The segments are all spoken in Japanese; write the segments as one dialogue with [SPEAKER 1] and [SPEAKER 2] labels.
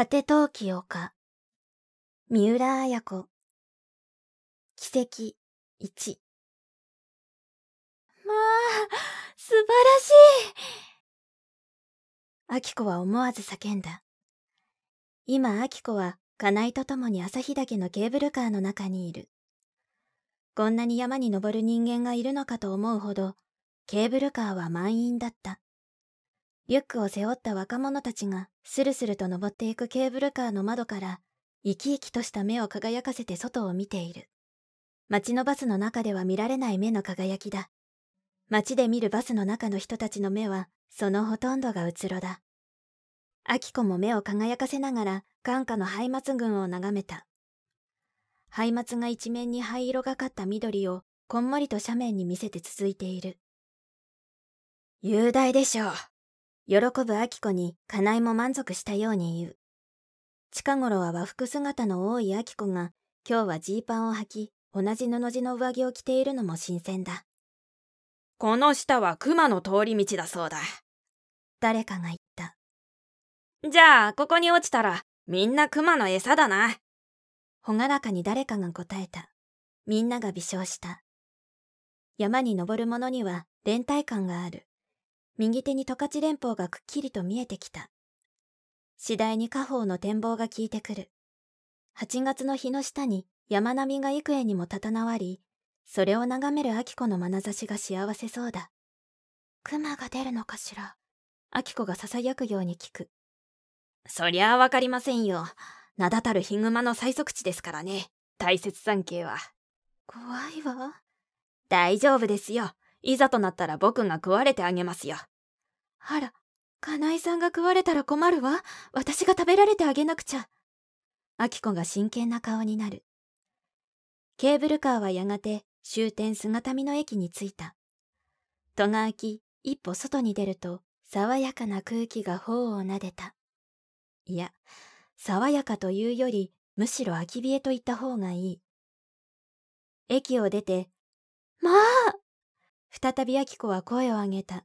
[SPEAKER 1] 果て陶器丘三浦綾子奇跡1
[SPEAKER 2] まあ、素晴らしい
[SPEAKER 1] アキコは思わず叫んだ。今、アキコは、カナイと共に朝日岳のケーブルカーの中にいる。こんなに山に登る人間がいるのかと思うほど、ケーブルカーは満員だった。リュックを背負った若者たちがスルスルと登っていくケーブルカーの窓から生き生きとした目を輝かせて外を見ている。街のバスの中では見られない目の輝きだ。街で見るバスの中の人たちの目はそのほとんどがうつろだ。アキコも目を輝かせながら眼下の松明群を眺めた。松明が一面に灰色がかった緑をこんもりと斜面に見せて続いている。雄大でしょう。喜ぶアキコに、カナイも満足したように言う。近頃は和服姿の多いアキコが、今日はジーパンを履き、同じ布地の上着を着ているのも新鮮だ。
[SPEAKER 3] この下は熊の通り道だそうだ。
[SPEAKER 1] 誰かが言った。
[SPEAKER 3] じゃあ、ここに落ちたら、みんな熊の餌だな。
[SPEAKER 1] ほがらかに誰かが答えた。みんなが微笑した。山に登る者には連帯感がある。右手に十勝連峰がくっきりと見えてきた。次第に下方の展望が効いてくる。8月の日の下に山並みが幾重にもたたなわり、それを眺める秋子の眼差しが幸せそうだ。熊が出るのかしら？秋子が囁くように聞く。
[SPEAKER 3] そりゃあわかりませんよ。名だたるヒグマの最速地ですからね。大雪山系は。
[SPEAKER 1] 怖いわ。
[SPEAKER 3] 大丈夫ですよ。いざとなったら僕が食われてあげますよ。
[SPEAKER 1] あら、金井さんが食われたら困るわ。私が食べられてあげなくちゃ。アキコが真剣な顔になる。ケーブルカーはやがて終点姿見の駅に着いた。戸が開き、一歩外に出ると、爽やかな空気が頬を撫でた。いや、爽やかというより、むしろ空き冷えと言った方がいい。駅を出て、まあ再び秋子は声を上げた。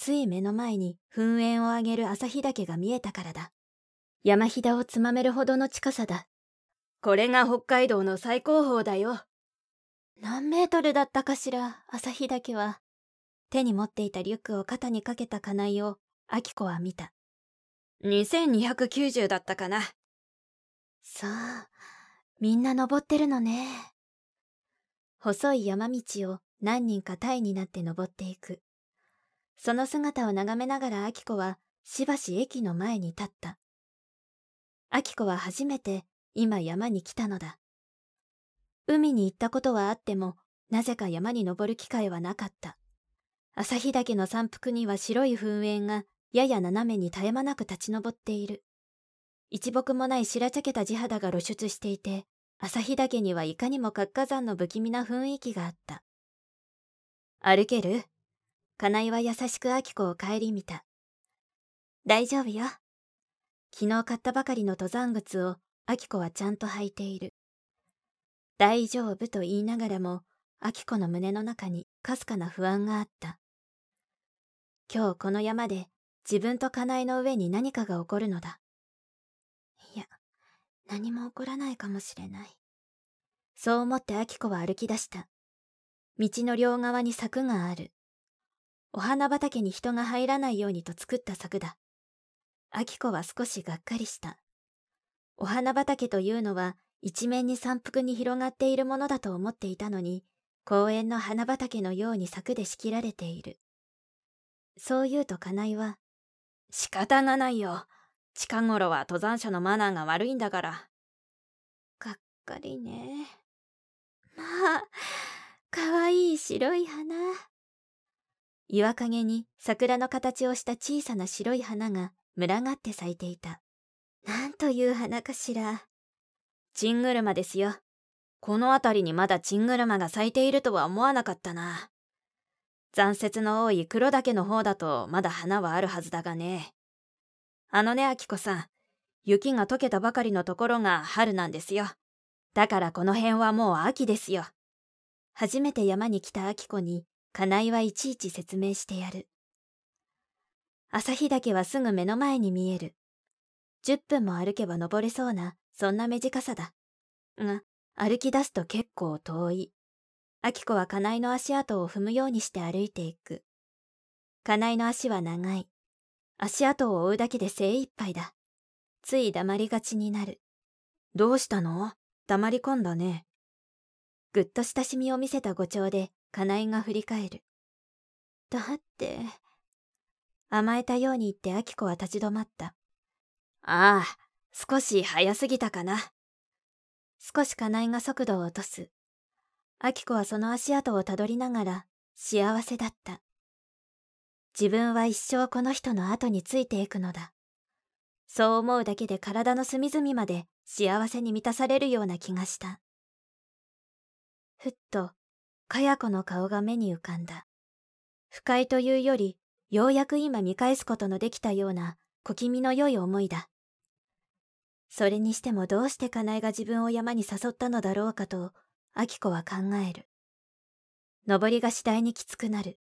[SPEAKER 1] つい目の前に噴煙を上げる朝日岳が見えたからだ。山ひだをつまめるほどの近さだ。
[SPEAKER 3] これが北海道の最高峰だよ。
[SPEAKER 1] 何メートルだったかしら、朝日岳は。手に持っていたリュックを肩にかけた金井を、秋子は見た。
[SPEAKER 3] 2290だったかな。
[SPEAKER 1] さあ、みんな登ってるのね。細い山道を何人かタイになって登っていく。その姿を眺めながらアキコはしばし駅の前に立った。アキコは初めて今山に来たのだ。海に行ったことはあっても、なぜか山に登る機会はなかった。朝日岳の山腹には白い噴煙がやや斜めに絶え間なく立ち上っている。一木もない白茶けた地肌が露出していて、朝日岳にはいかにも活火山の不気味な雰囲気があった。歩ける？金井は優しく秋子を顧みた。大丈夫よ。昨日買ったばかりの登山靴を秋子はちゃんと履いている。大丈夫と言いながらも、秋子の胸の中にかすかな不安があった。今日この山で自分とカナイの上に何かが起こるのだ。いや、何も起こらないかもしれない。そう思ってアキコは歩き出した。道の両側に柵がある。お花畑に人が入らないようにと作った柵だ。アキコは少しがっかりした。お花畑というのは一面に山腹に広がっているものだと思っていたのに、公園の花畑のように柵で仕切られている。そう言うと金井は、
[SPEAKER 3] 仕方がないよ。近頃は登山者のマナーが悪いんだから。
[SPEAKER 1] がっかりね。まあ、かわいい白い花。岩陰に桜の形をした小さな白い花が群がって咲いていた。なんという花かしら。
[SPEAKER 3] チングルマですよ。この辺りにまだチングルマが咲いているとは思わなかったな。残雪の多い黒岳の方だとまだ花はあるはずだがね。あのね、アキコさん。雪が溶けたばかりのところが春なんですよ。だからこの辺はもう秋ですよ。
[SPEAKER 1] 初めて山に来たアキコに、金井はいちいち説明してやる。朝日岳はすぐ目の前に見える。10分も歩けば登れそうな、そんな短さだ。が、歩き出すと結構遠い。アキコはカナイの足跡を踏むようにして歩いていく。カナイの足は長い。足跡を追うだけで精一杯だ。つい黙りがちになる。
[SPEAKER 3] どうしたの？黙り込んだね。
[SPEAKER 1] ぐっと親しみを見せた語調で、カナイが振り返る。だって、甘えたように言ってアキコは立ち止まった。
[SPEAKER 3] ああ、少し早すぎたかな。
[SPEAKER 1] 少しカナイが速度を落とす。アキコはその足跡をたどりながら幸せだった。自分は一生この人の後についていくのだ。そう思うだけで体の隅々まで幸せに満たされるような気がした。ふっと、かや子の顔が目に浮かんだ。不快というより、ようやく今見返すことのできたような小気味の良い思いだ。それにしてもどうしてかなえが自分を山に誘ったのだろうかと、アキコは考える。登りが次第にきつくなる。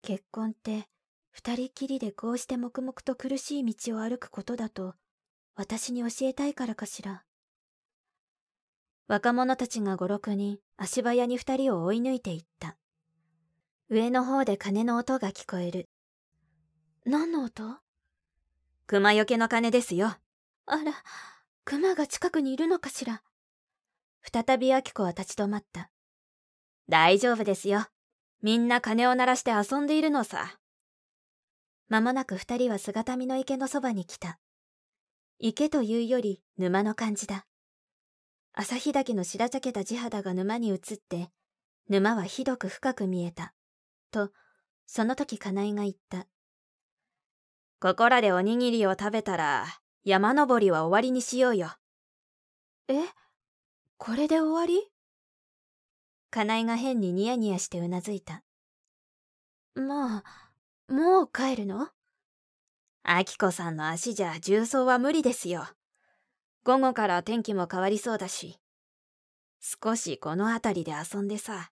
[SPEAKER 1] 結婚って、二人きりでこうして黙々と苦しい道を歩くことだと、私に教えたいからかしら。若者たちが五六人、足早に二人を追い抜いていった。上の方で鐘の音が聞こえる。何の音？
[SPEAKER 3] 熊よけの鐘ですよ。
[SPEAKER 1] あら、熊が近くにいるのかしら？再びアキコは立ち止まった。
[SPEAKER 3] 大丈夫ですよ。みんな鐘を鳴らして遊んでいるのさ。
[SPEAKER 1] 間もなく二人は姿見の池のそばに来た。池というより沼の感じだ。朝日岳の白茶けた地肌が沼に映って、沼はひどく深く見えた。と、その時カナイが言った。
[SPEAKER 3] ここらでおにぎりを食べたら、山登りは終わりにしようよ。
[SPEAKER 1] え？これで終わり？カナイが変にニヤニヤしてうなずいた。まあ、もう帰るの？
[SPEAKER 3] アキコさんの足じゃ重曹は無理ですよ。午後から天気も変わりそうだし。少しこの辺りで遊んでさ。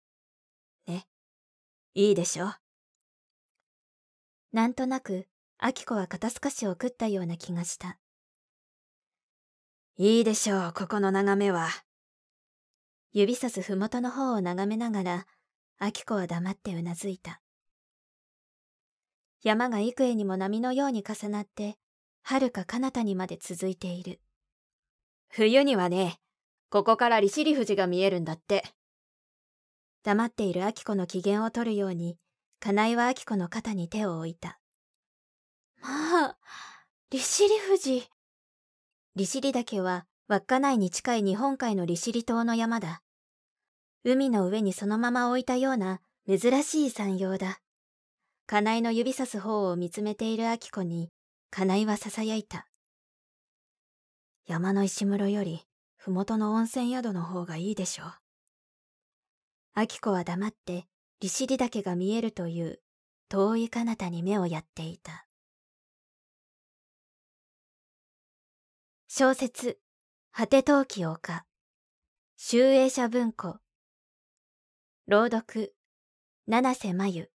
[SPEAKER 3] ね。いいでしょ？
[SPEAKER 1] なんとなく、アキコは肩透かしを食ったような気がした。
[SPEAKER 3] いいでしょう、ここの眺めは。
[SPEAKER 1] 指さすふもとの方を眺めながら、アキコは黙ってうなずいた。山が幾重にも波のように重なって、遥か彼方にまで続いている。
[SPEAKER 3] 冬にはね、ここから利尻富士が見えるんだって。
[SPEAKER 1] 黙っているアキコの機嫌を取るように、金井はアキコの肩に手を置いた。まあ、利尻富士。利尻岳は稚内に近い日本海の利尻島の山だ。海の上にそのまま置いたような珍しい山陽だ。金井の指さす方を見つめている明子に、金井は囁いた。山の石室より、ふもとの温泉宿の方がいいでしょう。明子は黙って、利尻岳が見えるという遠い彼方に目をやっていた。小説、果て陶器丘、集英社文庫、朗読、七瀬真由、